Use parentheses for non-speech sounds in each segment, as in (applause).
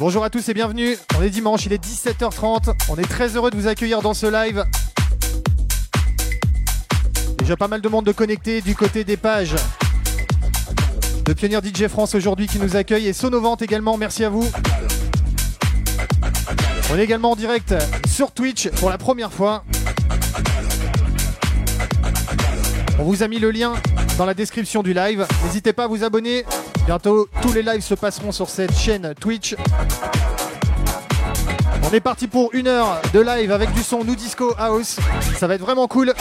Bonjour à tous et bienvenue. On est dimanche, il est 17h30. On est très heureux de vous accueillir dans ce live. Déjà pas mal de monde de connecté du côté des pages de Pionnier DJ France aujourd'hui qui nous accueille et Sonovante également, merci à vous. On est également en direct sur Twitch pour la première fois. On vous a mis le lien dans la description du live. N'hésitez pas à vous abonner. Bientôt, tous les lives se passeront sur cette chaîne Twitch. On est parti pour une heure de live avec du son New Disco House. Ça va être vraiment cool.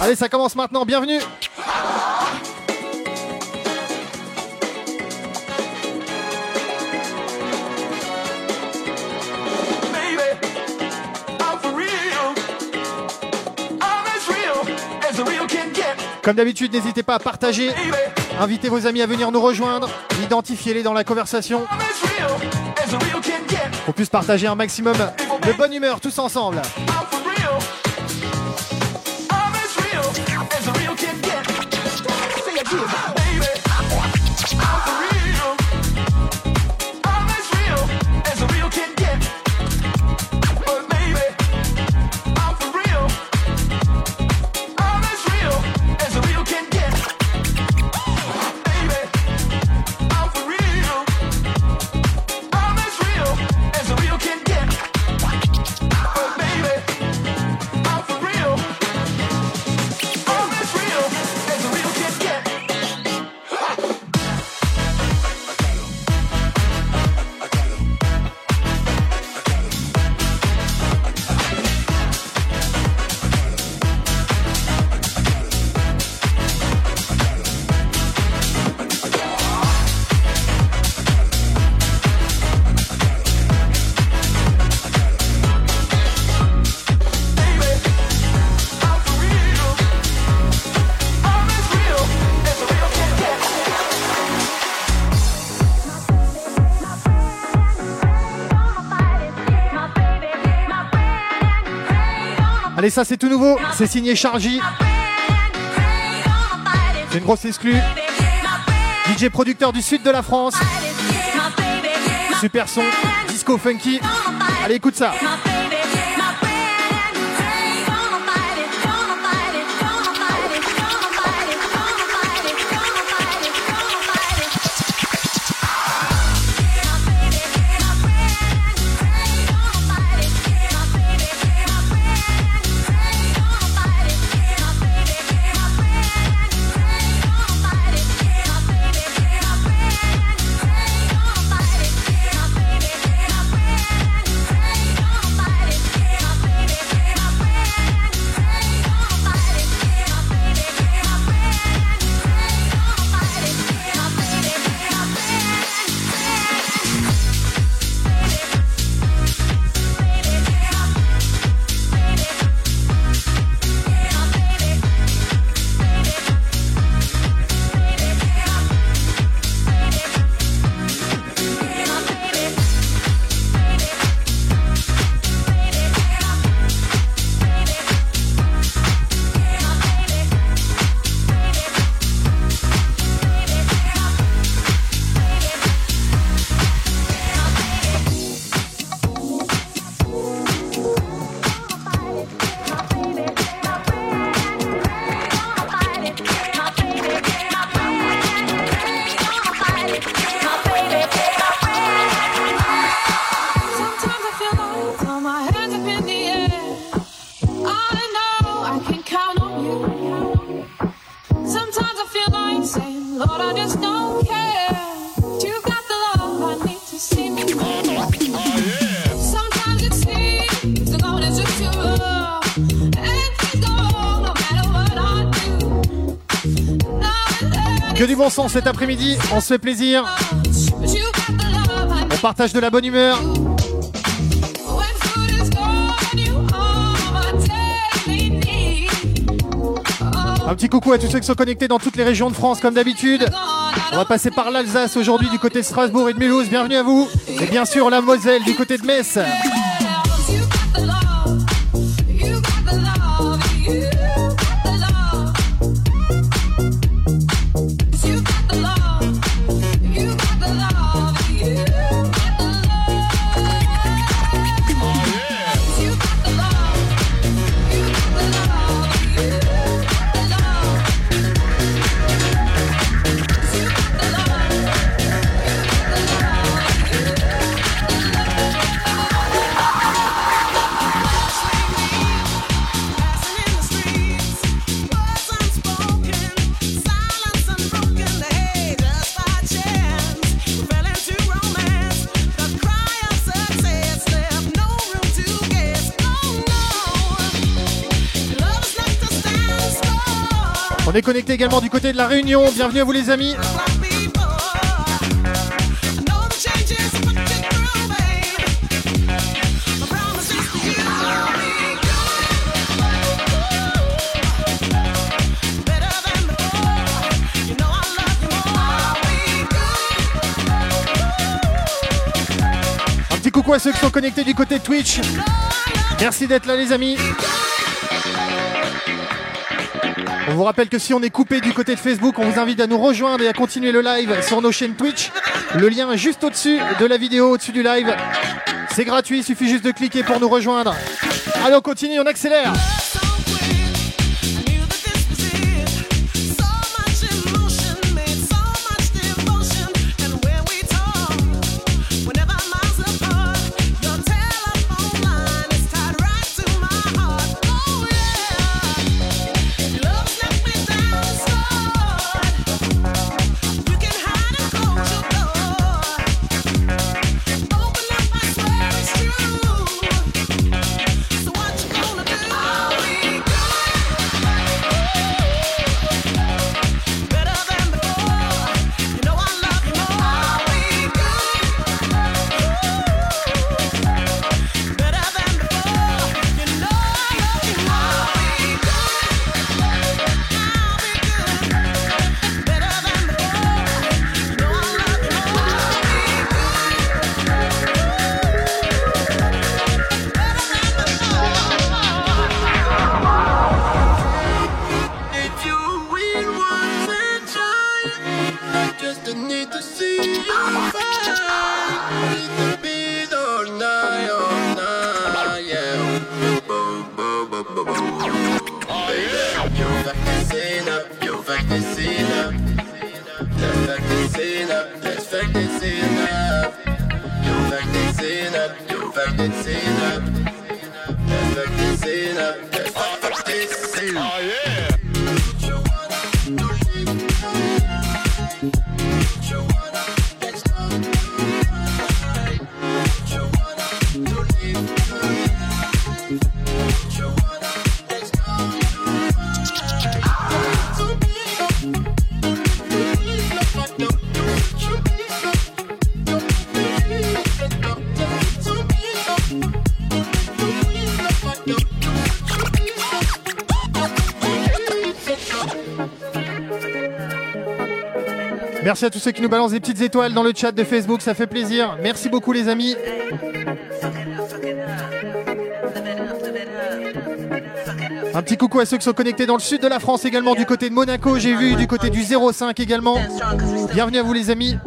Allez, ça commence maintenant. Bienvenue. Comme d'habitude, n'hésitez pas à partager, invitez vos amis à venir nous rejoindre, identifiez-les dans la conversation. Qu'on puisse partager un maximum de bonne humeur tous ensemble. Allez, ça c'est tout nouveau, c'est signé Chargy. C'est une grosse exclue. DJ producteur du sud de la France. Super son, disco funky. Allez, écoute ça. Cet après-midi. On se fait plaisir. On partage de la bonne humeur. Un petit coucou à tous ceux qui sont connectés dans toutes les régions de France comme d'habitude. On va passer par l'Alsace aujourd'hui du côté de Strasbourg et de Mulhouse. Bienvenue à vous. Et bien sûr la Moselle du côté de Metz. Est connecté également du côté de la Réunion. Bienvenue à vous les amis. Un petit coucou à ceux qui sont connectés du côté de Twitch. Merci d'être là les amis. On vous rappelle que si on est coupé du côté de Facebook, on vous invite à nous rejoindre et à continuer le live sur nos chaînes Twitch. Le lien est juste au-dessus de la vidéo, au-dessus du live. C'est gratuit, il suffit juste de cliquer pour nous rejoindre. Allez, on continue, on accélère. À tous ceux qui nous balancent des petites étoiles dans le chat de Facebook, ça fait plaisir. Merci beaucoup les amis. Un petit coucou à ceux qui sont connectés dans le sud de la France également, du côté de Monaco, j'ai vu, du côté du 05 également. Bienvenue à vous les amis.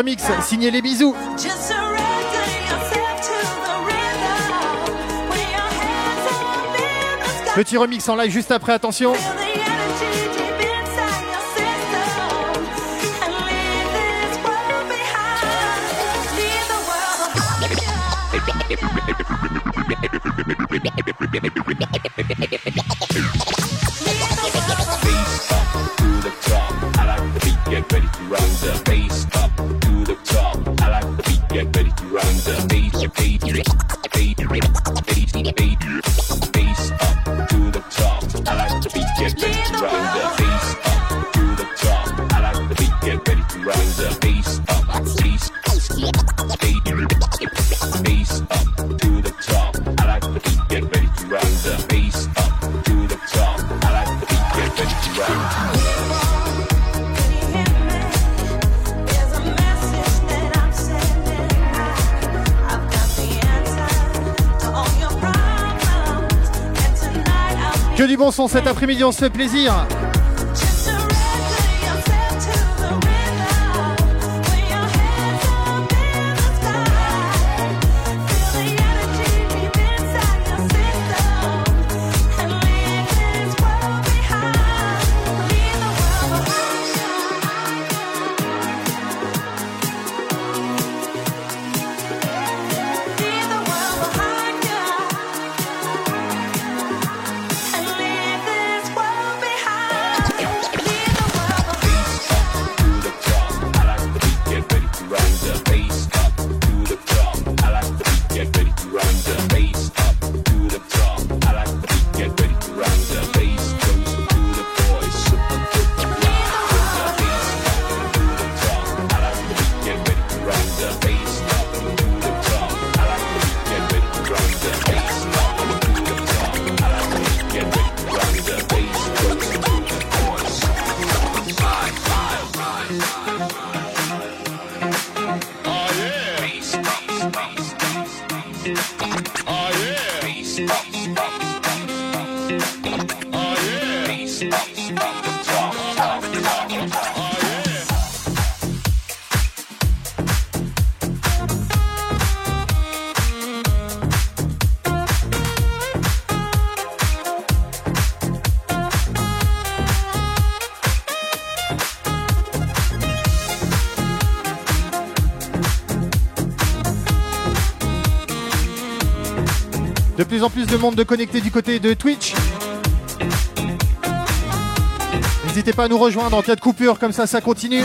remix signé Les Bisous. Petit remix en live juste après, attention. (laughs) après-midi, on se fait plaisir. Plus en plus de monde de connecter du côté de Twitch. N'hésitez pas à nous rejoindre en cas de coupure, comme ça, ça continue.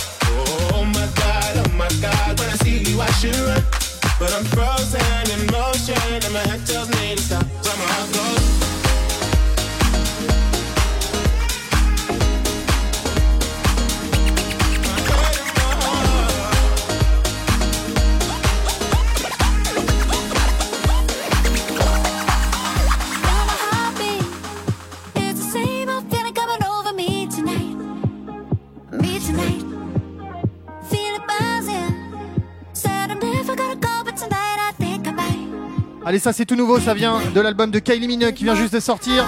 should run. But I'm frozen in motion, and my head tells me to stop. So my heart goes. Allez, ça c'est tout nouveau, ça vient de l'album de Kylie Minogue qui vient juste de sortir.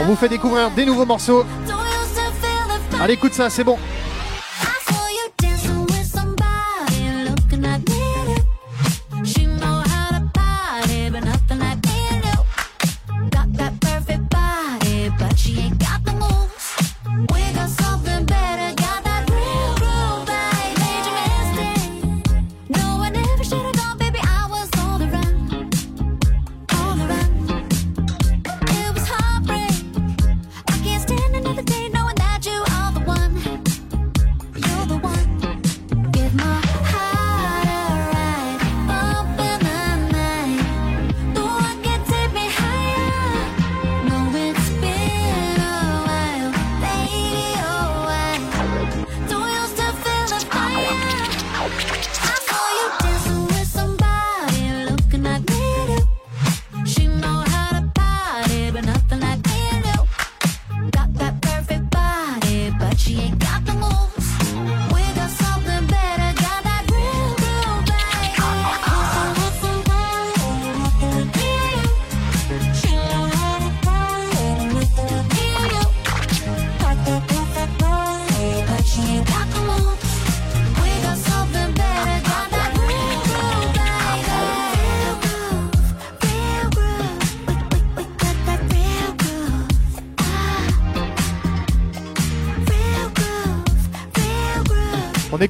On vous fait découvrir des nouveaux morceaux. Allez, écoute ça, c'est bon.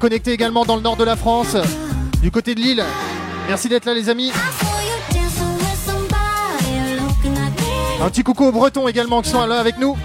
On est connecté également dans le nord de la France, du côté de Lille. Merci d'être là les amis. Un petit coucou aux Bretons également qui sont là avec nous.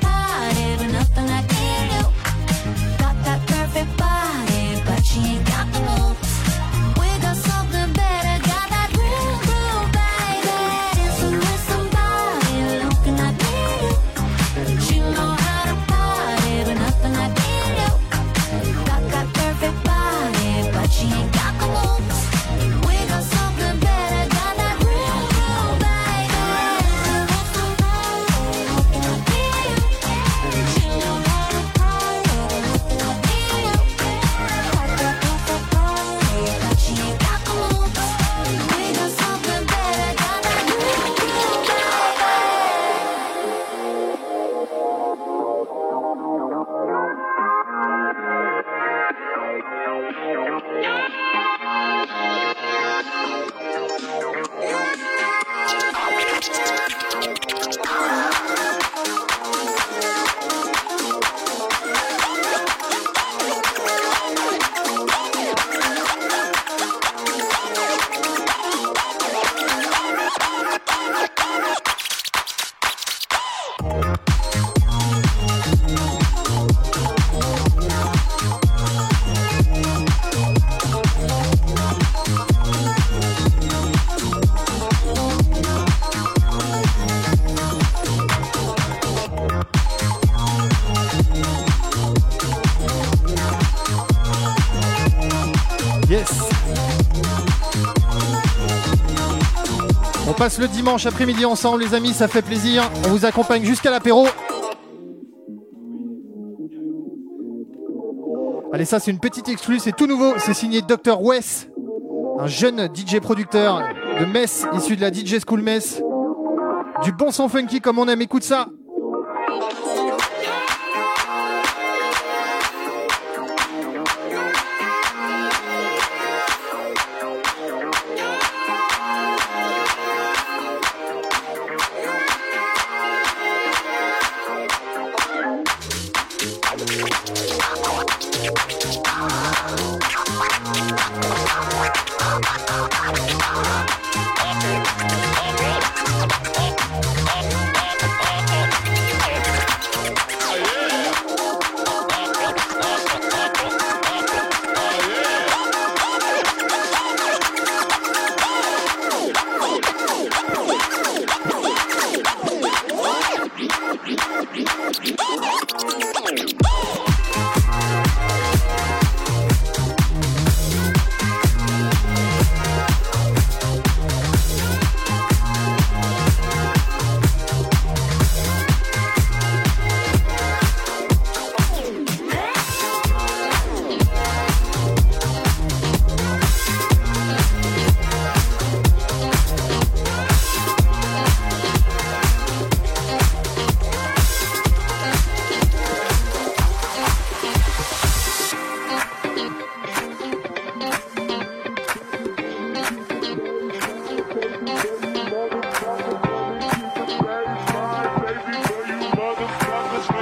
Le dimanche après-midi ensemble, les amis, ça fait plaisir. On vous accompagne jusqu'à l'apéro. Allez, ça, c'est une petite exclue, c'est tout nouveau. C'est signé Dr. Wes, un jeune DJ producteur de Metz, issu de la DJ School Metz. Du bon son funky comme on aime, écoute ça.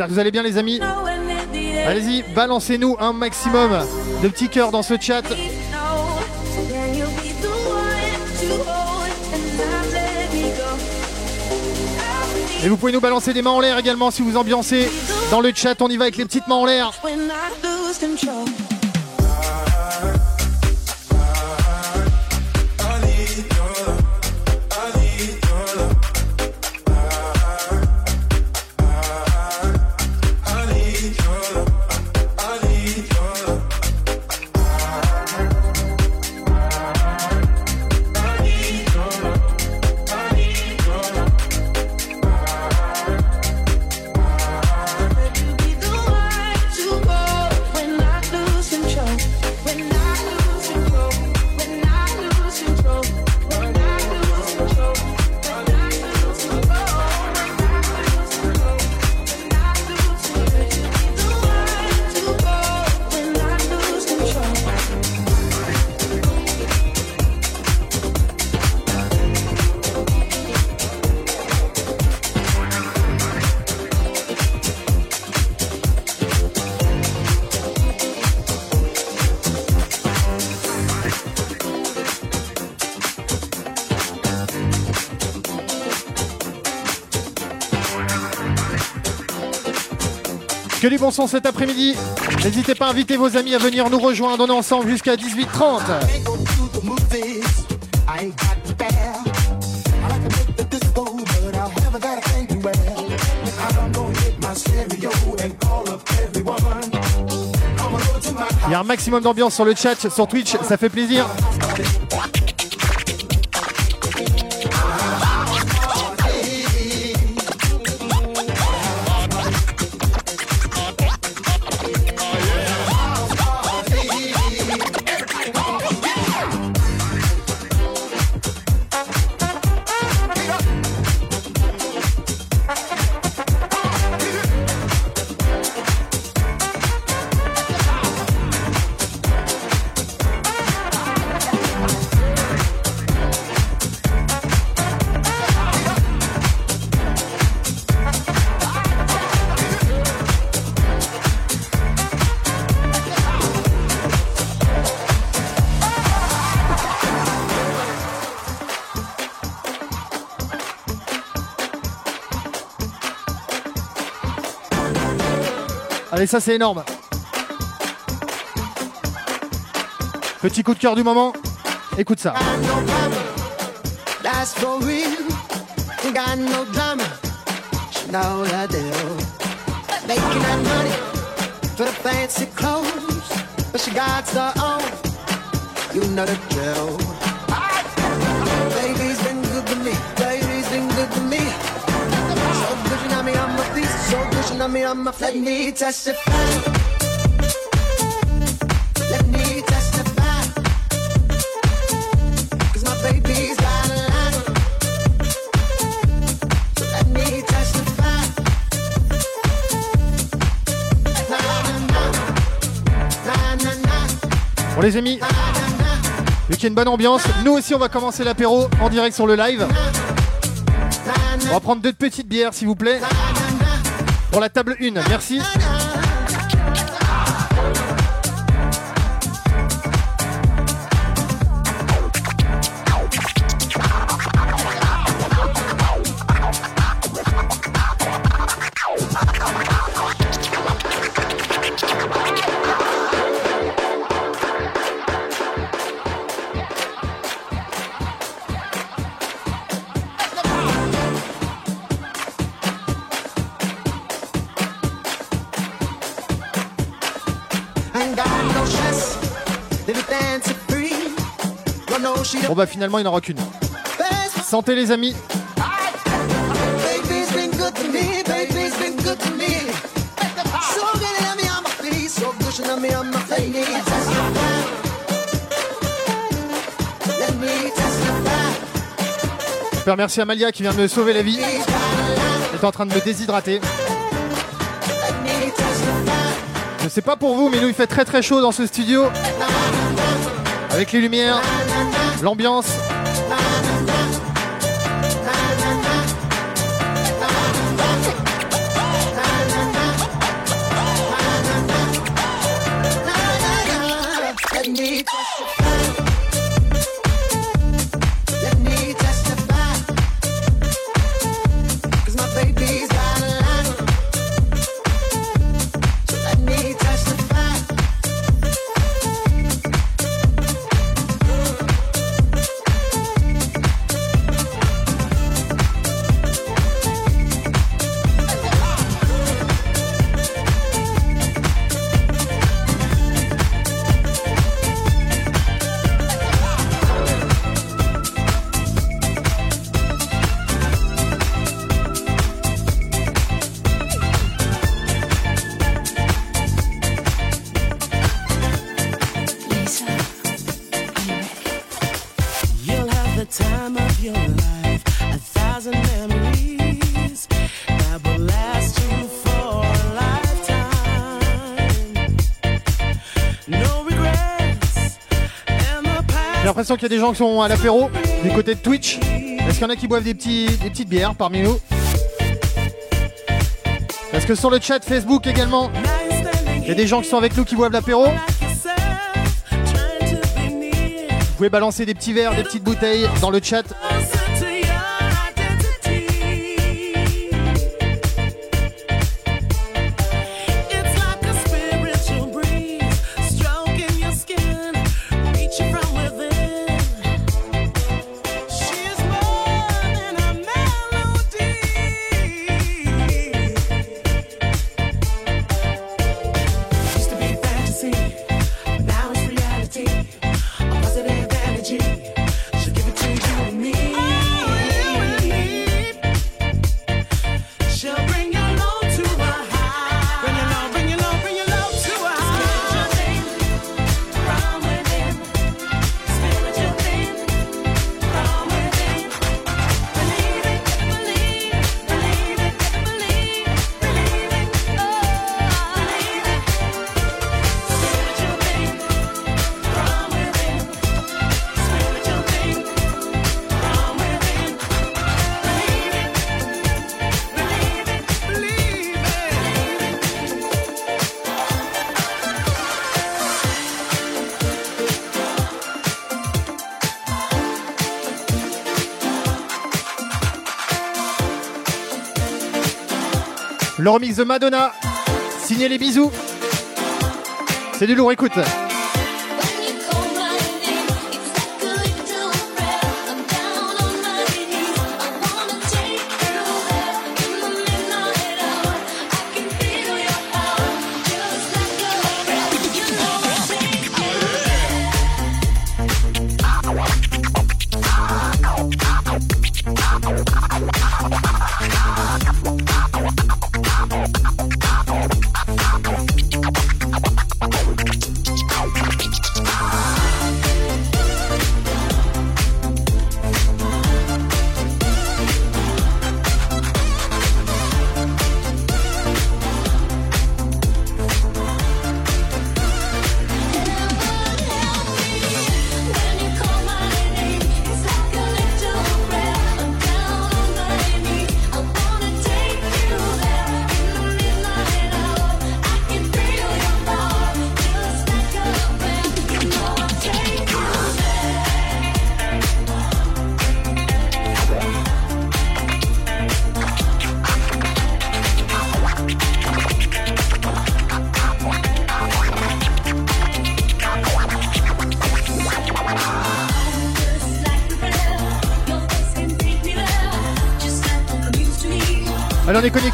J'espère que vous allez bien les amis. Allez-y, balancez-nous un maximum de petits cœurs dans ce chat. Et vous pouvez nous balancer des mains en l'air également si vous ambiancez dans le chat. On y va avec les petites mains en l'air. Du bon son cet après-midi. N'hésitez pas à inviter vos amis à venir nous rejoindre. On est ensemble jusqu'à 18h30. Il y a un maximum d'ambiance sur le chat, sur Twitch, ça fait plaisir. Ça c'est énorme. Petit coup de cœur du moment. Écoute ça. Me, I'm a les amis, vu qu'il y a une bonne ambiance, nous aussi on va commencer l'apéro en direct sur le live. On va prendre deux petites bières s'il vous plaît. Pour la table 1, merci. Bon bah finalement il n'en aura qu'une. Santé les amis. Super merci à Malia qui vient de me sauver la vie. Elle est en train de me déshydrater. Je sais pas pour vous, mais nous il fait très très chaud dans ce studio. Avec les lumières, l'ambiance. Qu'il y a des gens qui sont à l'apéro du côté de Twitch. Est-ce qu'il y en a qui boivent des, des petites bières parmi nous Est-ce que sur le chat Facebook également, il y a des gens qui sont avec nous qui boivent l'apéro Vous pouvez balancer des petits verres, des petites bouteilles dans le chat. Le remix de Madonna, signé les bisous. C'est du lourd, écoute.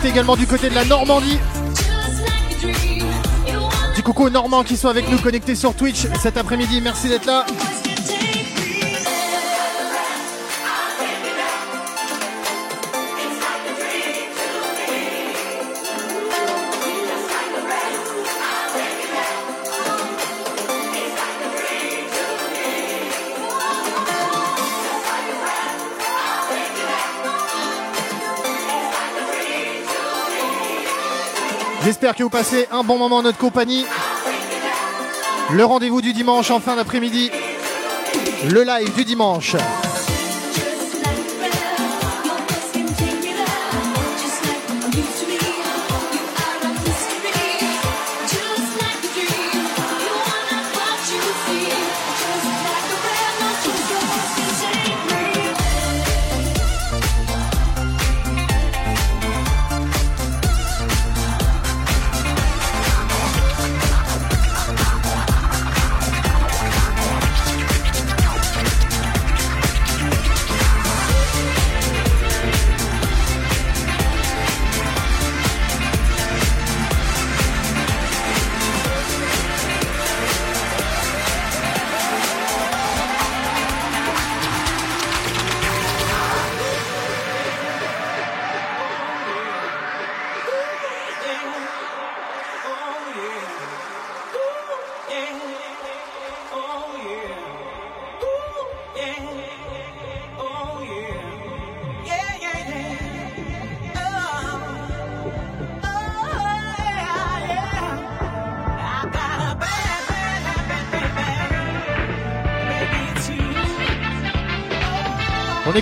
Également du côté de la Normandie. Du coucou aux Normands qui sont avec nous connectés sur Twitch cet après-midi. Merci d'être là. J'espère que vous passez un bon moment en notre compagnie. Le rendez-vous du dimanche en fin d'après-midi. Le live du dimanche.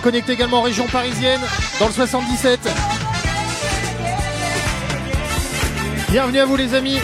Connecté également en région parisienne, dans le 77. Bienvenue à vous les amis.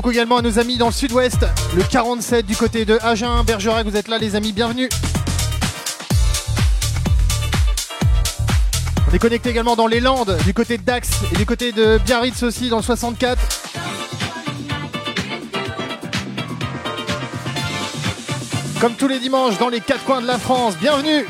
Coucou également à nos amis dans le sud-ouest, le 47 du côté de Agen, Bergerac, vous êtes là les amis, bienvenue. On est connecté également dans les Landes, du côté de Dax et du côté de Biarritz aussi dans le 64. Comme tous les dimanches dans les quatre coins de la France, bienvenue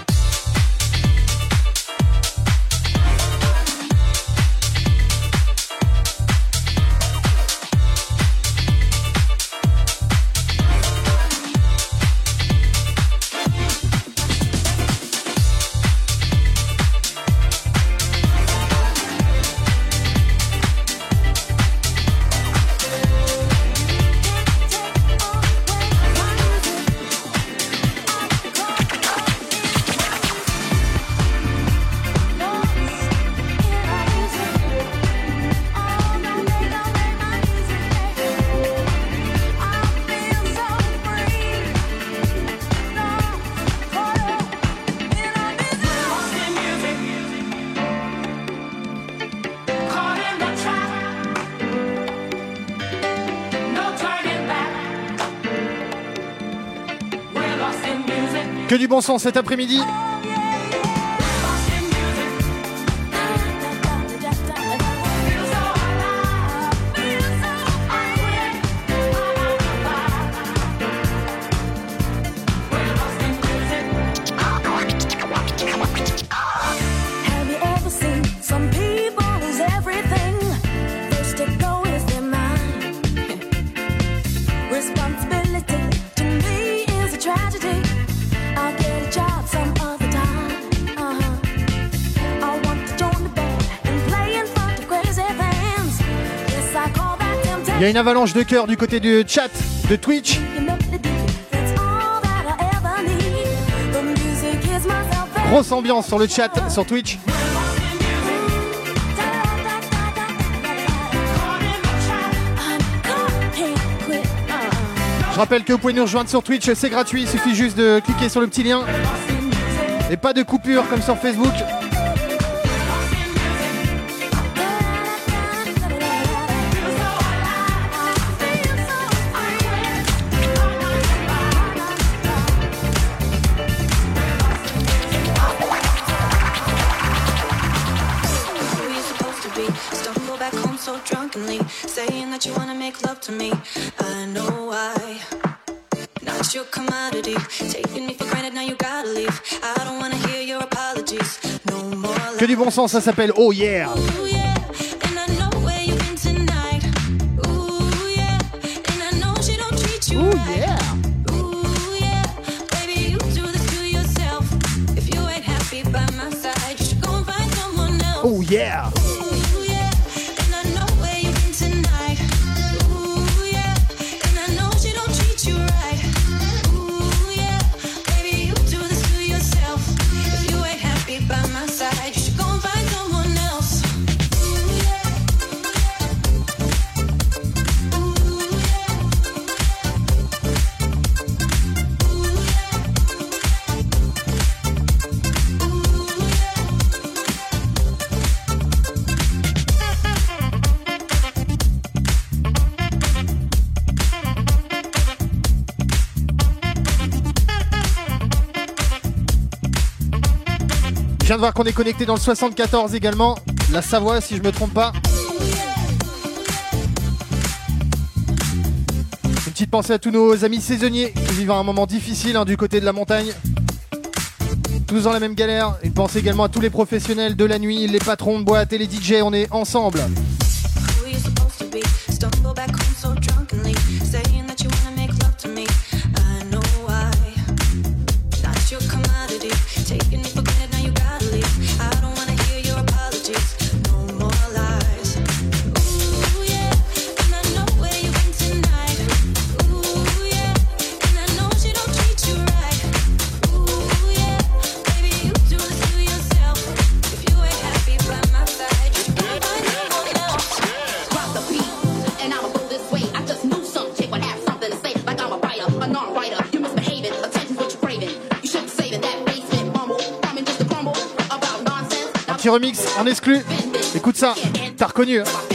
bon sens cet après-midi. Une avalanche de cœur du côté du chat de Twitch. Grosse ambiance sur le chat sur Twitch. Je rappelle que vous pouvez nous rejoindre sur Twitch, c'est gratuit, il suffit juste de cliquer sur le petit lien. Et pas de coupure comme sur Facebook. Bon sens, ça s'appelle Oh Yeah. De voir qu'on est connecté dans le 74 également, la Savoie si je me trompe pas. Une petite pensée à tous nos amis saisonniers qui vivent un moment difficile hein, du côté de la montagne. Tous dans la même galère. Une pensée également à tous les professionnels de la nuit, les patrons de boîte et les DJ, on est ensemble. Remix en exclu. Écoute ça, t'as reconnu. Hein.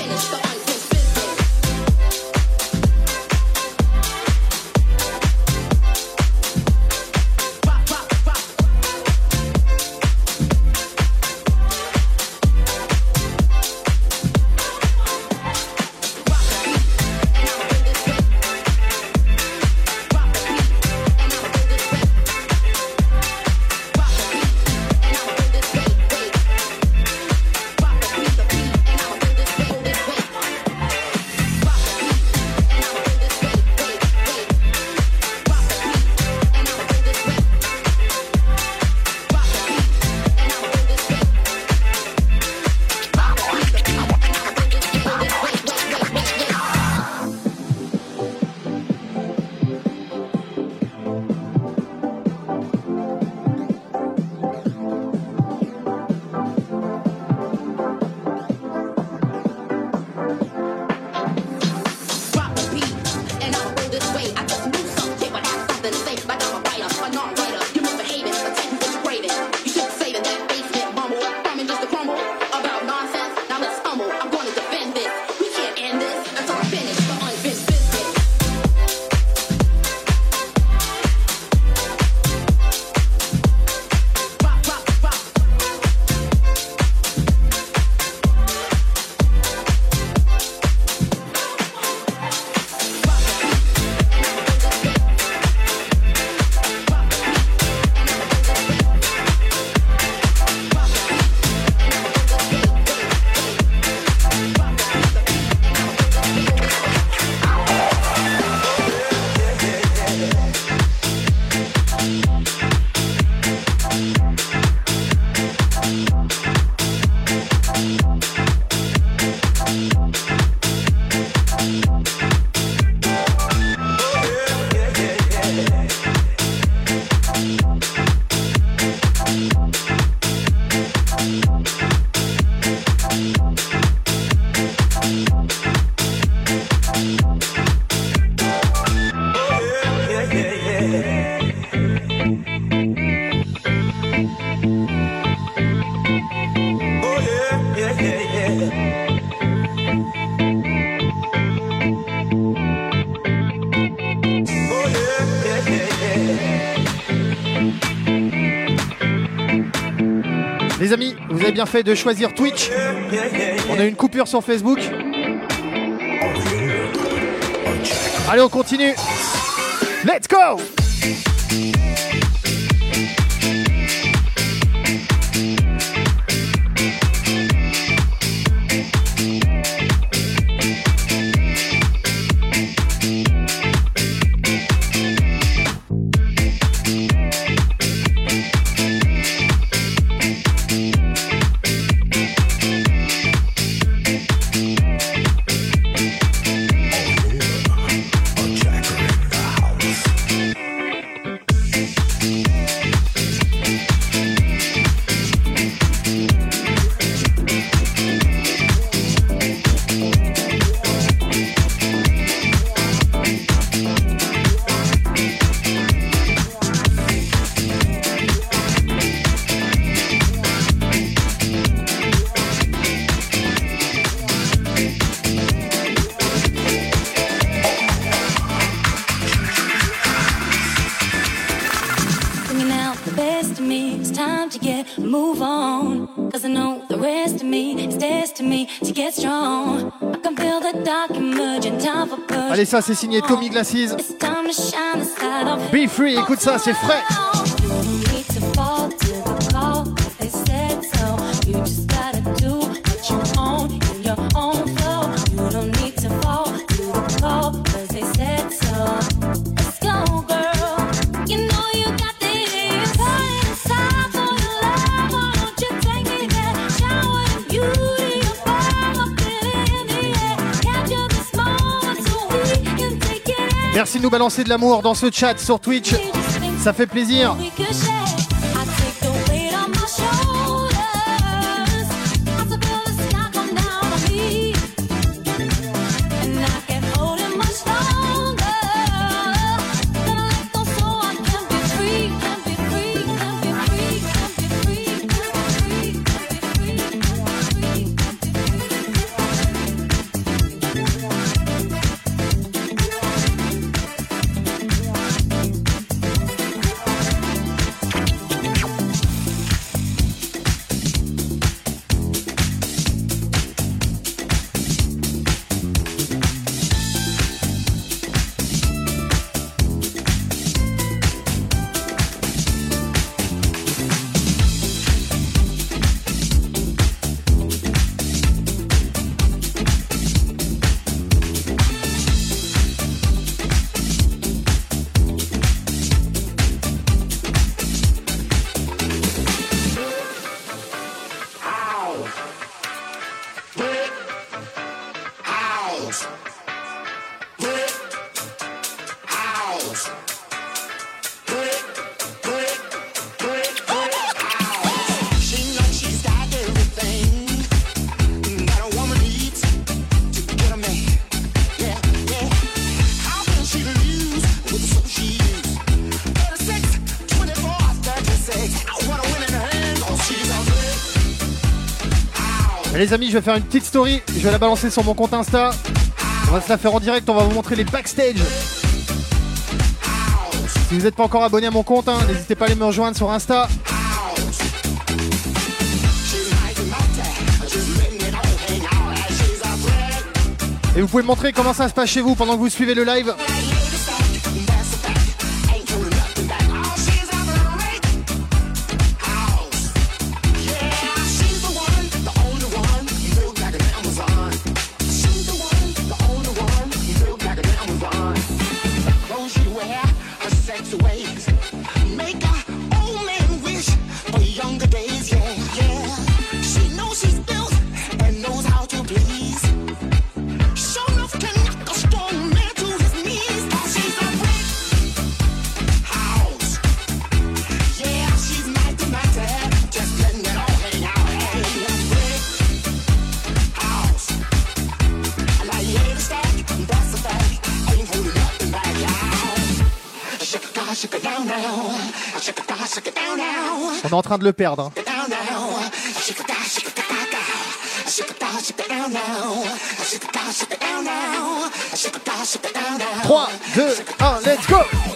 Bien fait de choisir Twitch. On a une coupure sur Facebook. Allez, on continue. Let's go! Allez, ça c'est signé Tommy Glasses. Be free, écoute ça, c'est frais. Balancer de l'amour dans ce chat sur Twitch. Ça fait plaisir. Les amis, je vais faire une petite story. Je vais la balancer sur mon compte Insta. On va se la faire en direct. On va vous montrer les backstage. Si vous n'êtes pas encore abonné à mon compte, hein, n'hésitez pas à aller me rejoindre sur Insta. Et vous pouvez montrer comment ça se passe chez vous pendant que vous suivez le live. De le perdre. 3, 2, 1, let's go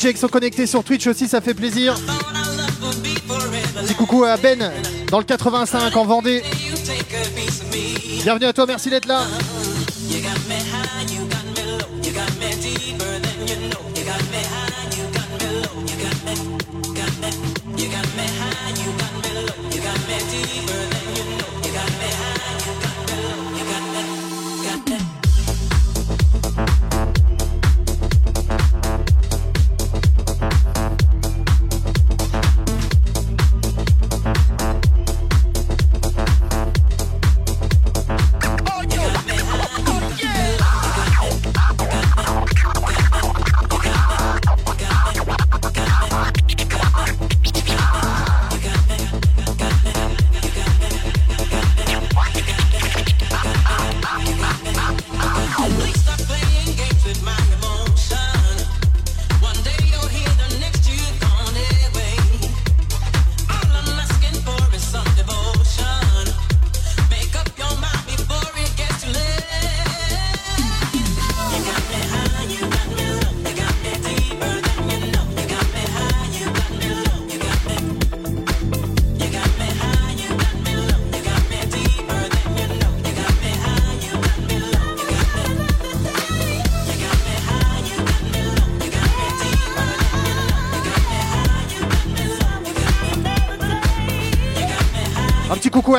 DJ qui sont connectés sur Twitch aussi, ça fait plaisir. Petit coucou à Ben dans le 85 en Vendée. Bienvenue à toi, merci d'être là.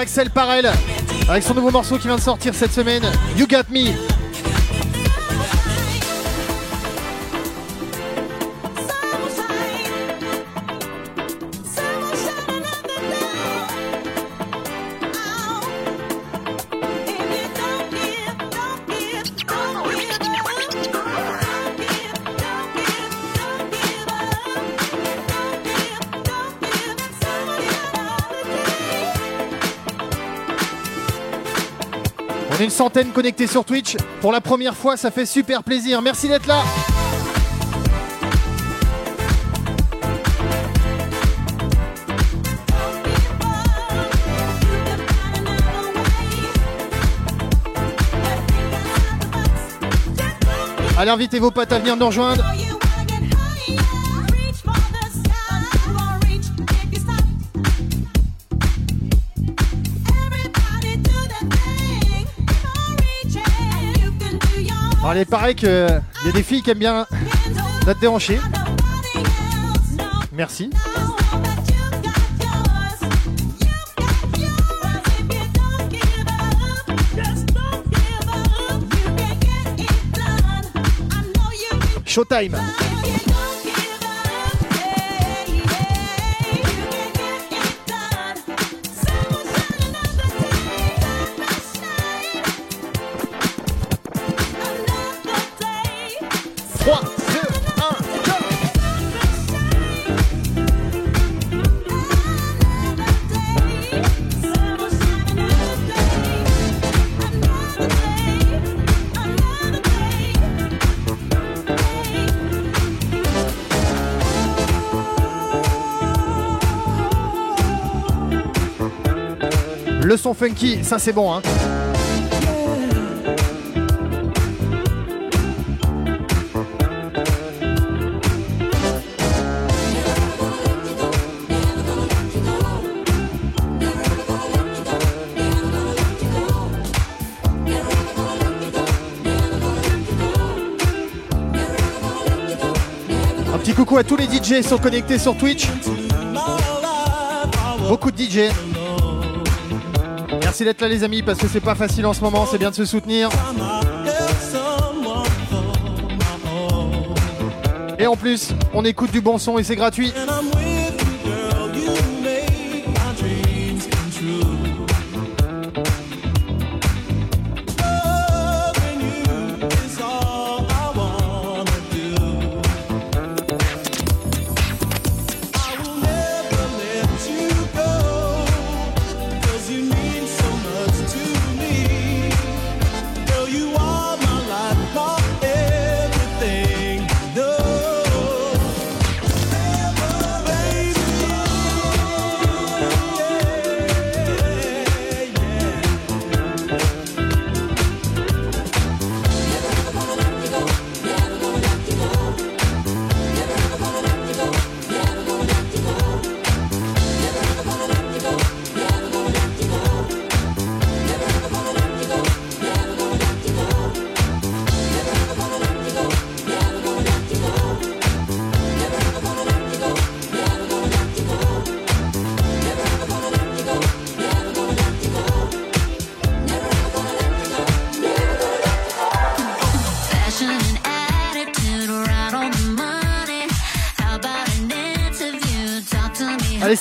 Axel Parel avec son nouveau morceau qui vient de sortir cette semaine, You Got Me. Centaine connectés sur Twitch. Pour la première fois, ça fait super plaisir. Merci d'être là. Allez, invitez vos potes à venir nous rejoindre. Alors, il paraît qu'il y a des filles qui aiment bien notre déhanché. Merci. Showtime. Funky, ça c'est bon hein coucou à tous les DJ sont connectés sur Twitch. Beaucoup de DJ. Merci d'être là les amis parce que c'est pas facile en ce moment, c'est bien de se soutenir. Et en plus, on écoute du bon son et c'est gratuit.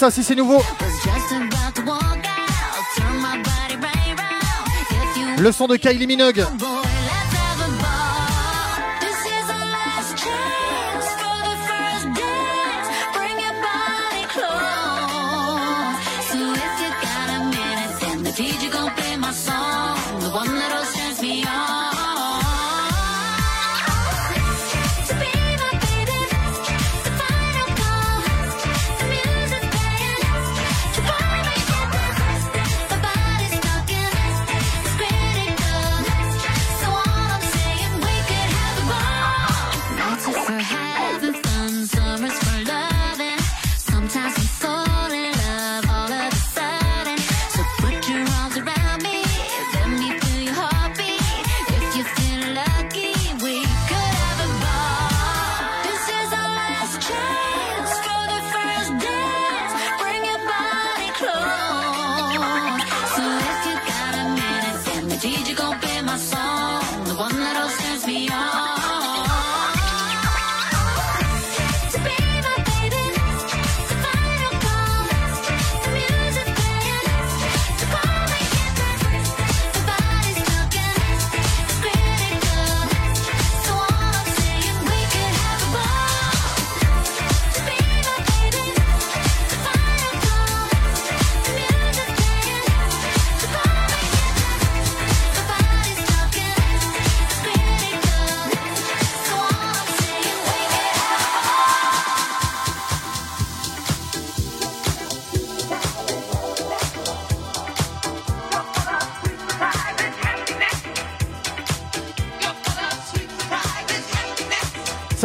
Ça si c'est nouveau. Le son de Kylie Minogue.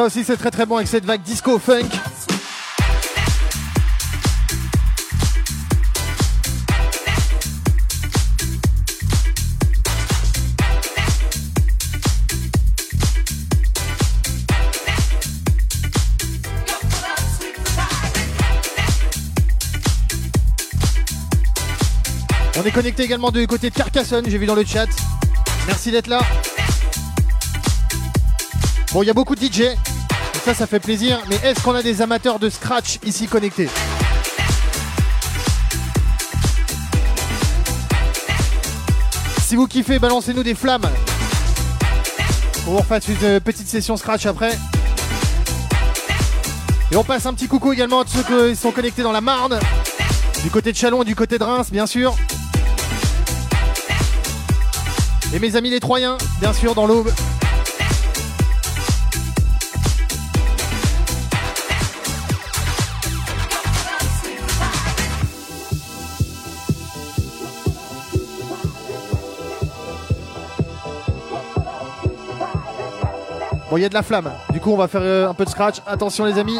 C'est très très bon avec cette vague disco funk. On est connecté également du côté de Carcassonne, j'ai vu dans le chat. Merci d'être là. Bon, il y a beaucoup de DJ, ça, ça fait plaisir. Mais est-ce qu'on a des amateurs de scratch ici connectés Si vous kiffez, balancez-nous des flammes. On vous une petite session scratch après. Et on passe un petit coucou également à tous ceux qui sont connectés dans la Marne, du côté de Chalon et du côté de Reims, bien sûr. Et mes amis les Troyens, bien sûr, dans l'aube. Bon, il y a de la flamme. Du coup, on va faire euh, un peu de scratch. Attention, les amis.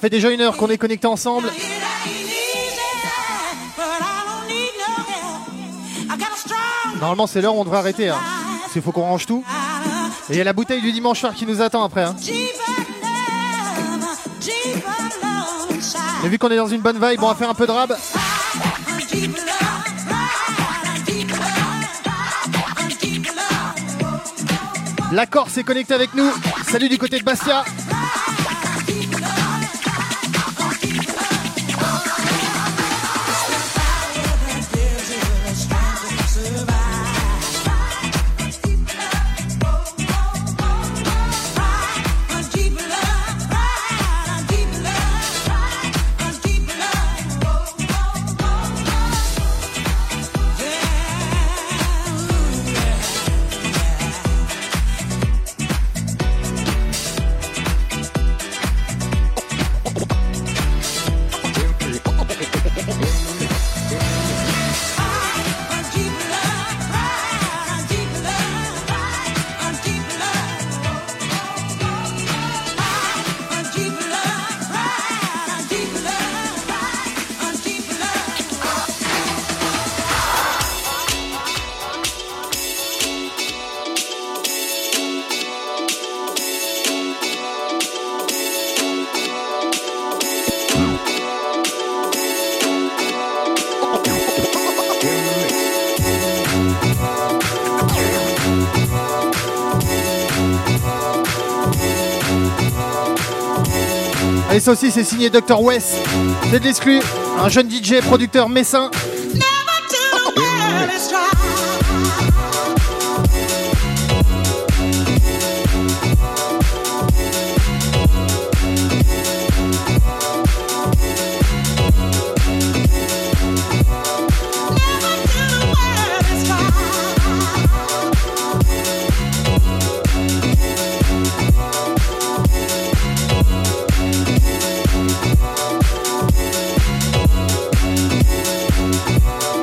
Fait déjà une heure qu'on est connectés ensemble. Normalement, c'est l'heure où on devrait arrêter. Hein. Parce qu'il faut qu'on range tout. Et il y a la bouteille du dimanche soir qui nous attend après. Hein. Et vu qu'on est dans une bonne vibe, on va faire un peu de rab. La Corse est connectée avec nous. Salut du côté de Bastia. Ça aussi, c'est signé Dr. West. C'est de. Un jeune DJ, producteur messin.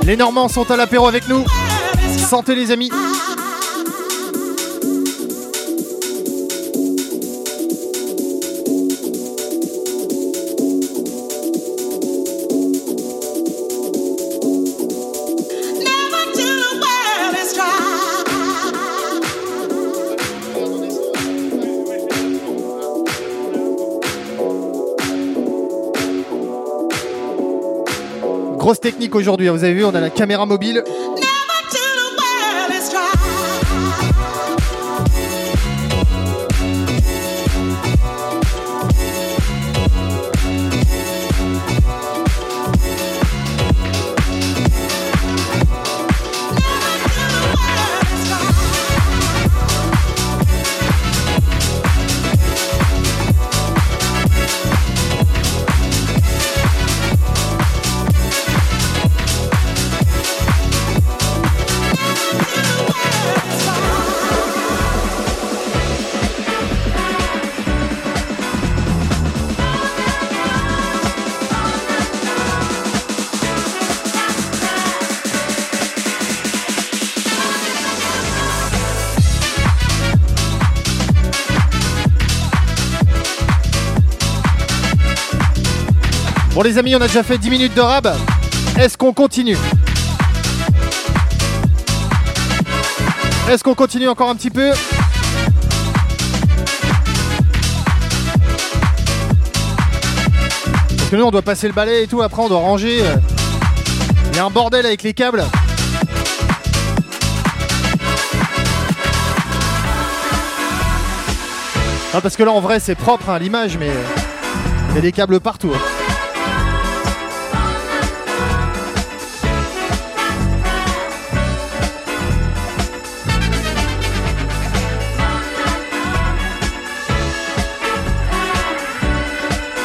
Les Normands sont à l'apéro avec nous. Santé les amis. Grosse technique aujourd'hui, hein. vous avez vu, on a la caméra mobile. Bon les amis, on a déjà fait 10 minutes de rab. Est-ce qu'on continue Est-ce qu'on continue encore un petit peu Parce que nous on doit passer le balai et tout, après on doit ranger. Il y a un bordel avec les câbles. Parce que là en vrai c'est propre hein, l'image mais il y a des câbles partout. Hein.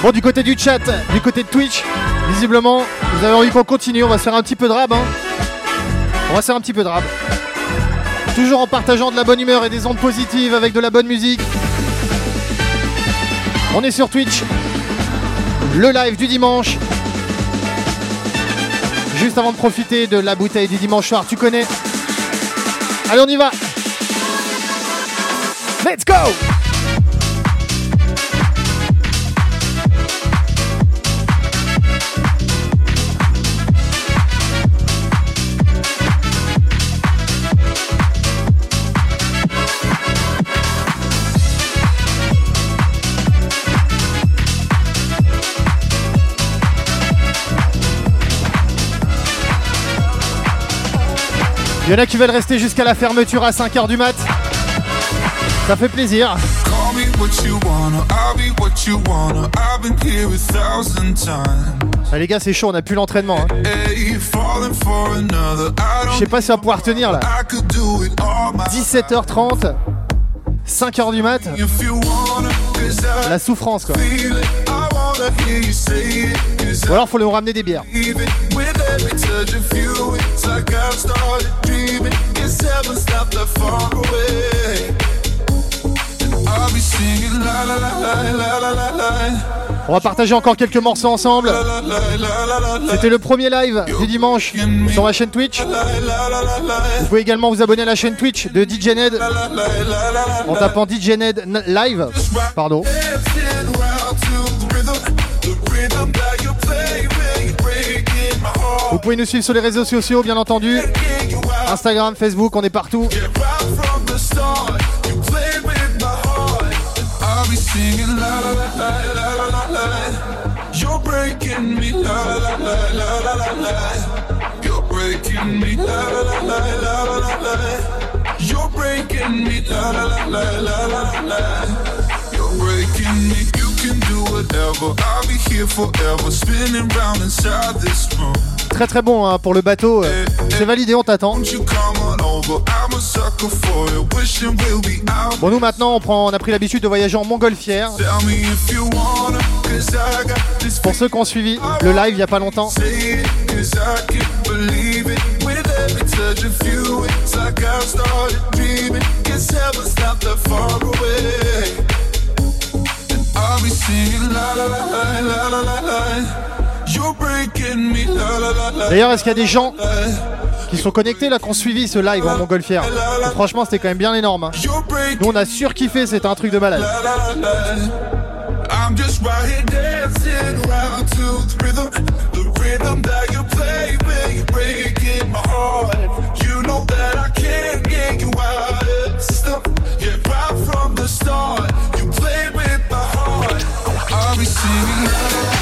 Bon, du côté du chat, du côté de Twitch, visiblement, vous avez envie qu'on continue. On va se faire un petit peu de rab. Hein. On va se faire un petit peu de rab. Toujours en partageant de la bonne humeur et des ondes positives avec de la bonne musique. On est sur Twitch. Le live du dimanche. Juste avant de profiter de la bouteille du dimanche soir, tu connais. Allez, on y va. Let's go! Il y en a qui veulent rester jusqu'à la fermeture à 5h du mat. Ça fait plaisir. Ah, les gars, c'est chaud, on a plus l'entraînement. Hein. Je sais pas si on va pouvoir tenir là. 17h30, 5h du mat. La souffrance quoi. Ou alors faut nous ramener des bières. On va partager encore quelques morceaux ensemble. C'était le premier live du dimanche sur ma chaîne Twitch. Vous pouvez également vous abonner à la chaîne Twitch de DJ Ned en tapant DJ Ned Live. Pardon. Vous pouvez nous suivre sur les réseaux sociaux, bien entendu. Instagram, Facebook, on est partout. Très très bon hein, pour le bateau. C'est validé, on t'attend. Bon nous maintenant on, prend, on a pris l'habitude de voyager en montgolfière. Pour ceux qui ont suivi le live il n'y a pas longtemps. D'ailleurs, est-ce qu'il y a des gens qui sont connectés là, qui ont suivi ce live en montgolfière Et Franchement, c'était quand même bien énorme. Hein. Nous, on a surkiffé, c'était un truc de malade. from the start. You play with my heart. I'm receiving love.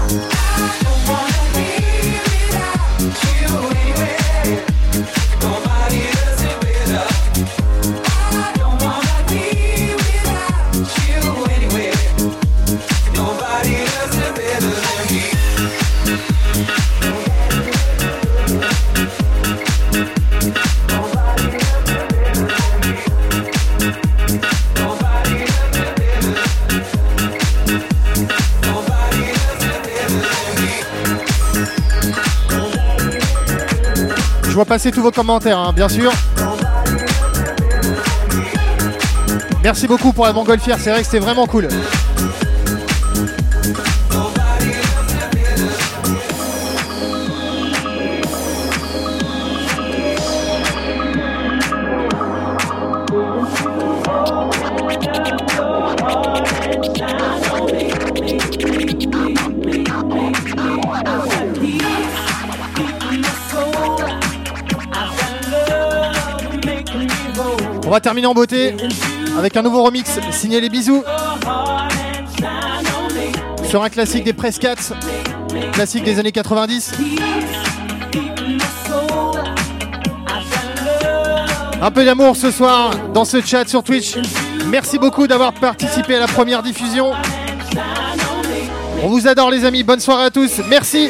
passer tous vos commentaires, hein, bien sûr. Merci beaucoup pour la montgolfière, c'est vrai que c'était vraiment cool. On va terminer en beauté avec un nouveau remix signé Les Bisous sur un classique des Press classique des années 90. Un peu d'amour ce soir dans ce chat sur Twitch. Merci beaucoup d'avoir participé à la première diffusion. On vous adore les amis, bonne soirée à tous. Merci.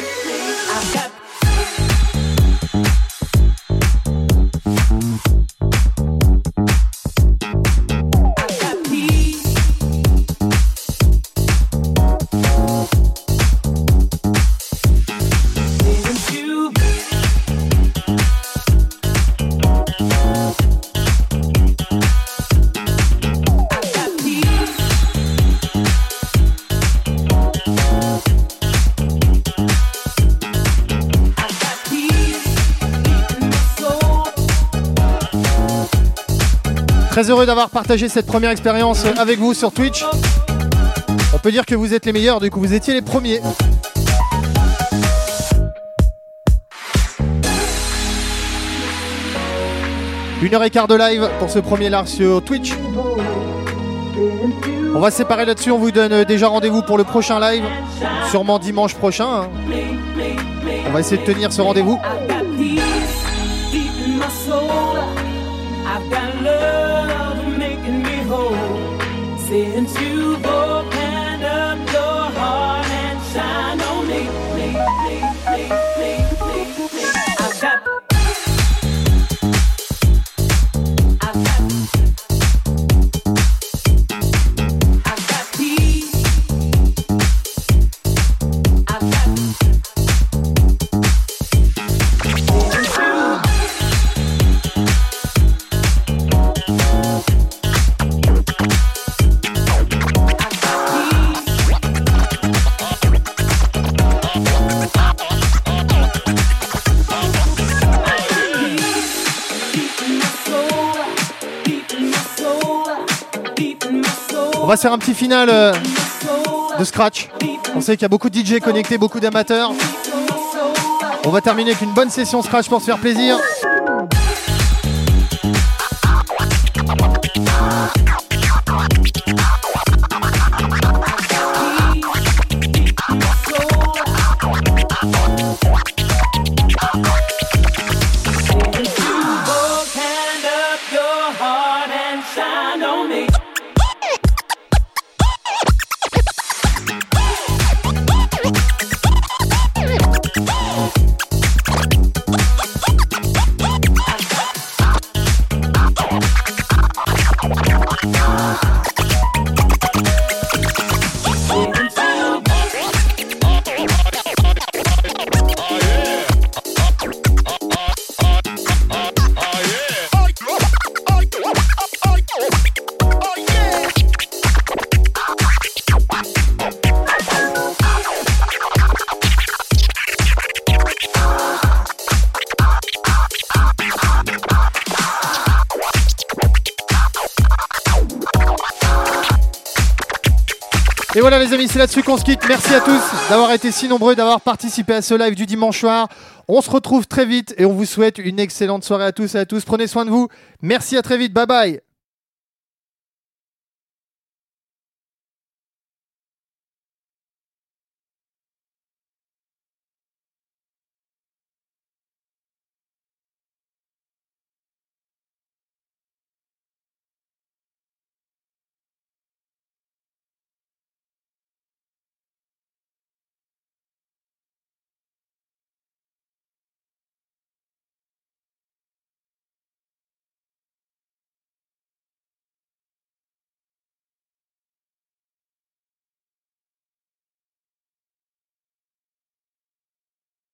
Heureux d'avoir partagé cette première expérience avec vous sur Twitch. On peut dire que vous êtes les meilleurs, du coup vous étiez les premiers. Une heure et quart de live pour ce premier live sur Twitch. On va séparer là-dessus, on vous donne déjà rendez-vous pour le prochain live, sûrement dimanche prochain. Hein. On va essayer de tenir ce rendez-vous. into va faire un petit final euh, de scratch. On sait qu'il y a beaucoup de DJ connectés, beaucoup d'amateurs. On va terminer avec une bonne session scratch pour se faire plaisir. C'est là-dessus qu'on se quitte. Merci à tous d'avoir été si nombreux, d'avoir participé à ce live du dimanche soir. On se retrouve très vite et on vous souhaite une excellente soirée à tous et à tous. Prenez soin de vous. Merci à très vite. Bye bye.